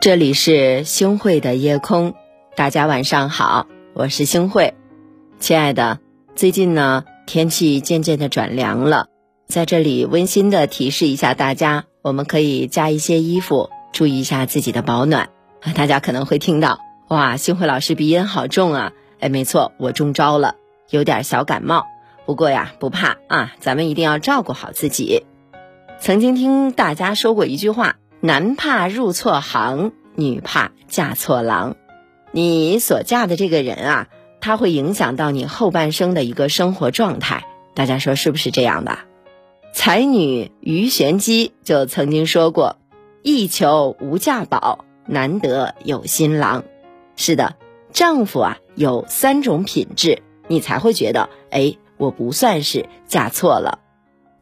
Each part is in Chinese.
这里是星汇的夜空，大家晚上好，我是星汇。亲爱的，最近呢天气渐渐的转凉了，在这里温馨的提示一下大家，我们可以加一些衣服，注意一下自己的保暖。大家可能会听到，哇，星汇老师鼻音好重啊！哎，没错，我中招了，有点小感冒。不过呀，不怕啊，咱们一定要照顾好自己。曾经听大家说过一句话。男怕入错行，女怕嫁错郎。你所嫁的这个人啊，他会影响到你后半生的一个生活状态。大家说是不是这样的？才女鱼玄机就曾经说过：“一求无价宝，难得有新郎。”是的，丈夫啊有三种品质，你才会觉得，哎，我不算是嫁错了。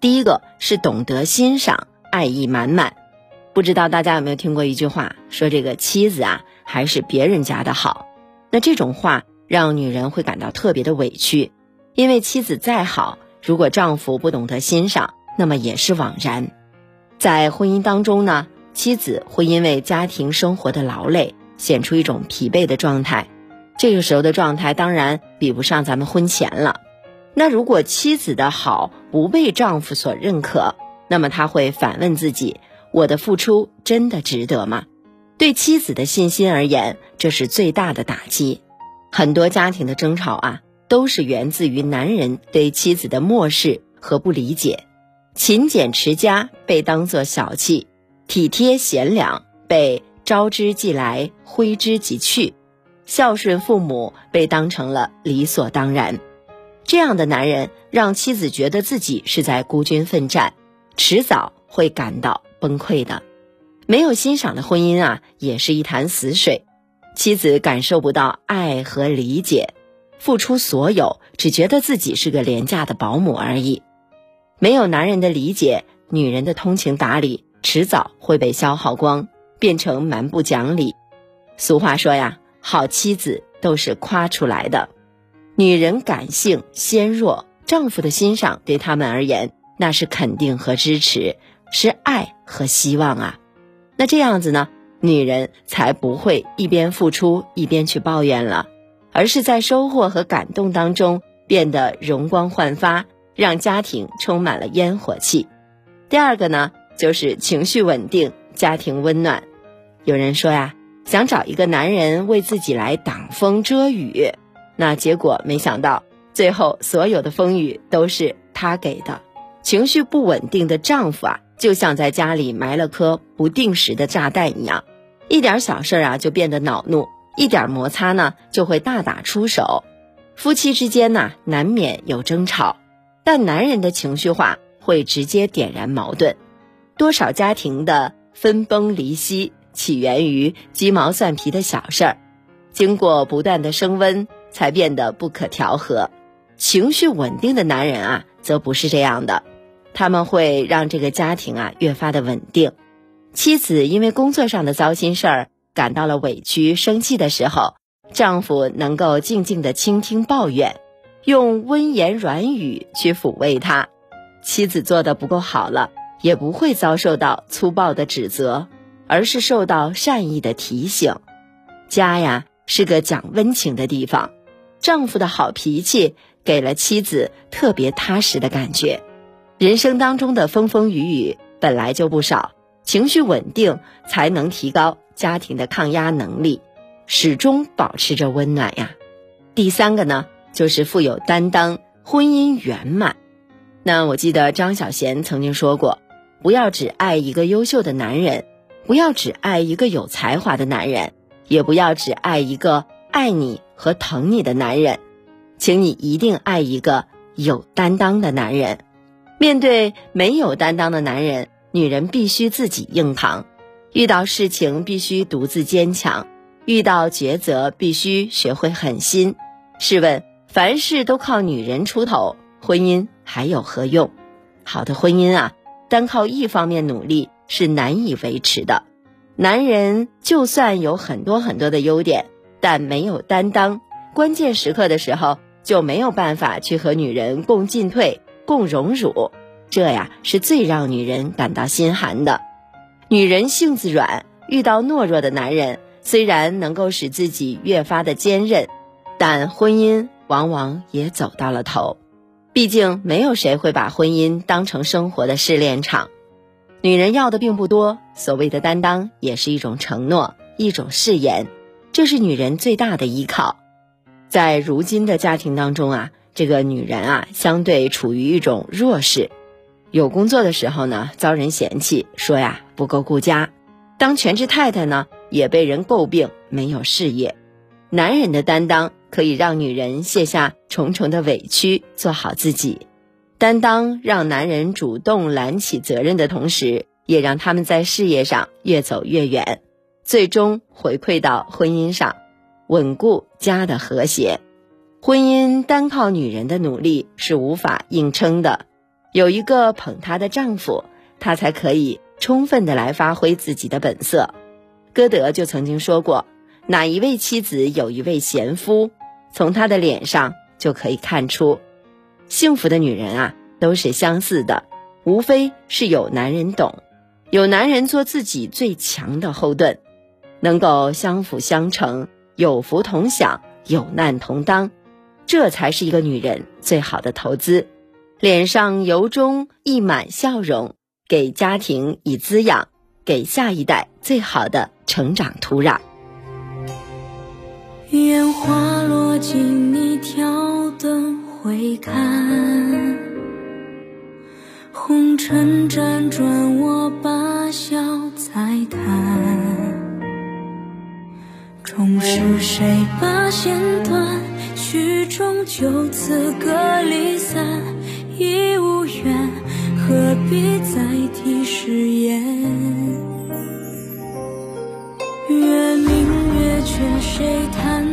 第一个是懂得欣赏，爱意满满。不知道大家有没有听过一句话，说这个妻子啊还是别人家的好。那这种话让女人会感到特别的委屈，因为妻子再好，如果丈夫不懂得欣赏，那么也是枉然。在婚姻当中呢，妻子会因为家庭生活的劳累，显出一种疲惫的状态。这个时候的状态当然比不上咱们婚前了。那如果妻子的好不被丈夫所认可，那么他会反问自己。我的付出真的值得吗？对妻子的信心而言，这是最大的打击。很多家庭的争吵啊，都是源自于男人对妻子的漠视和不理解。勤俭持家被当作小气，体贴贤良被招之即来挥之即去，孝顺父母被当成了理所当然。这样的男人让妻子觉得自己是在孤军奋战，迟早会感到。崩溃的，没有欣赏的婚姻啊，也是一潭死水。妻子感受不到爱和理解，付出所有，只觉得自己是个廉价的保姆而已。没有男人的理解，女人的通情达理迟早会被消耗光，变成蛮不讲理。俗话说呀，好妻子都是夸出来的。女人感性纤弱，丈夫的欣赏对他们而言，那是肯定和支持。是爱和希望啊，那这样子呢，女人才不会一边付出一边去抱怨了，而是在收获和感动当中变得容光焕发，让家庭充满了烟火气。第二个呢，就是情绪稳定，家庭温暖。有人说呀，想找一个男人为自己来挡风遮雨，那结果没想到，最后所有的风雨都是他给的。情绪不稳定的丈夫啊。就像在家里埋了颗不定时的炸弹一样，一点小事啊就变得恼怒，一点摩擦呢就会大打出手。夫妻之间呢难免有争吵，但男人的情绪化会直接点燃矛盾。多少家庭的分崩离析起源于鸡毛蒜皮的小事儿，经过不断的升温才变得不可调和。情绪稳定的男人啊，则不是这样的。他们会让这个家庭啊越发的稳定。妻子因为工作上的糟心事儿感到了委屈、生气的时候，丈夫能够静静的倾听抱怨，用温言软语去抚慰她。妻子做的不够好了，也不会遭受到粗暴的指责，而是受到善意的提醒。家呀是个讲温情的地方，丈夫的好脾气给了妻子特别踏实的感觉。人生当中的风风雨雨本来就不少，情绪稳定才能提高家庭的抗压能力，始终保持着温暖呀。第三个呢，就是富有担当，婚姻圆满。那我记得张小娴曾经说过，不要只爱一个优秀的男人，不要只爱一个有才华的男人，也不要只爱一个爱你和疼你的男人，请你一定爱一个有担当的男人。面对没有担当的男人，女人必须自己硬扛；遇到事情必须独自坚强；遇到抉择必须学会狠心。试问，凡事都靠女人出头，婚姻还有何用？好的婚姻啊，单靠一方面努力是难以维持的。男人就算有很多很多的优点，但没有担当，关键时刻的时候就没有办法去和女人共进退。共荣辱，这呀是最让女人感到心寒的。女人性子软，遇到懦弱的男人，虽然能够使自己越发的坚韧，但婚姻往往也走到了头。毕竟，没有谁会把婚姻当成生活的试炼场。女人要的并不多，所谓的担当也是一种承诺，一种誓言，这是女人最大的依靠。在如今的家庭当中啊，这个女人啊，相对处于一种弱势。有工作的时候呢，遭人嫌弃，说呀不够顾家；当全职太太呢，也被人诟病没有事业。男人的担当可以让女人卸下重重的委屈，做好自己。担当让男人主动揽起责任的同时，也让他们在事业上越走越远，最终回馈到婚姻上，稳固家的和谐。婚姻单靠女人的努力是无法硬撑的，有一个捧她的丈夫，她才可以充分的来发挥自己的本色。歌德就曾经说过：“哪一位妻子有一位贤夫，从她的脸上就可以看出。”幸福的女人啊，都是相似的，无非是有男人懂，有男人做自己最强的后盾，能够相辅相成，有福同享，有难同当，这才是一个女人最好的投资。脸上由衷溢满笑容，给家庭以滋养，给下一代最好的成长土壤。烟花落尽，你挑灯。回看，红尘辗转，我把笑再叹。终是谁把弦断？曲终就此各离散，已无缘，何必再提誓言？月明月缺，谁叹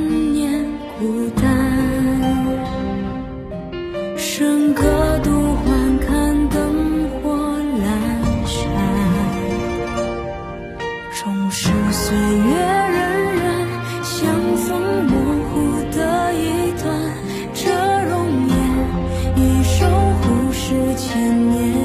守护是千年。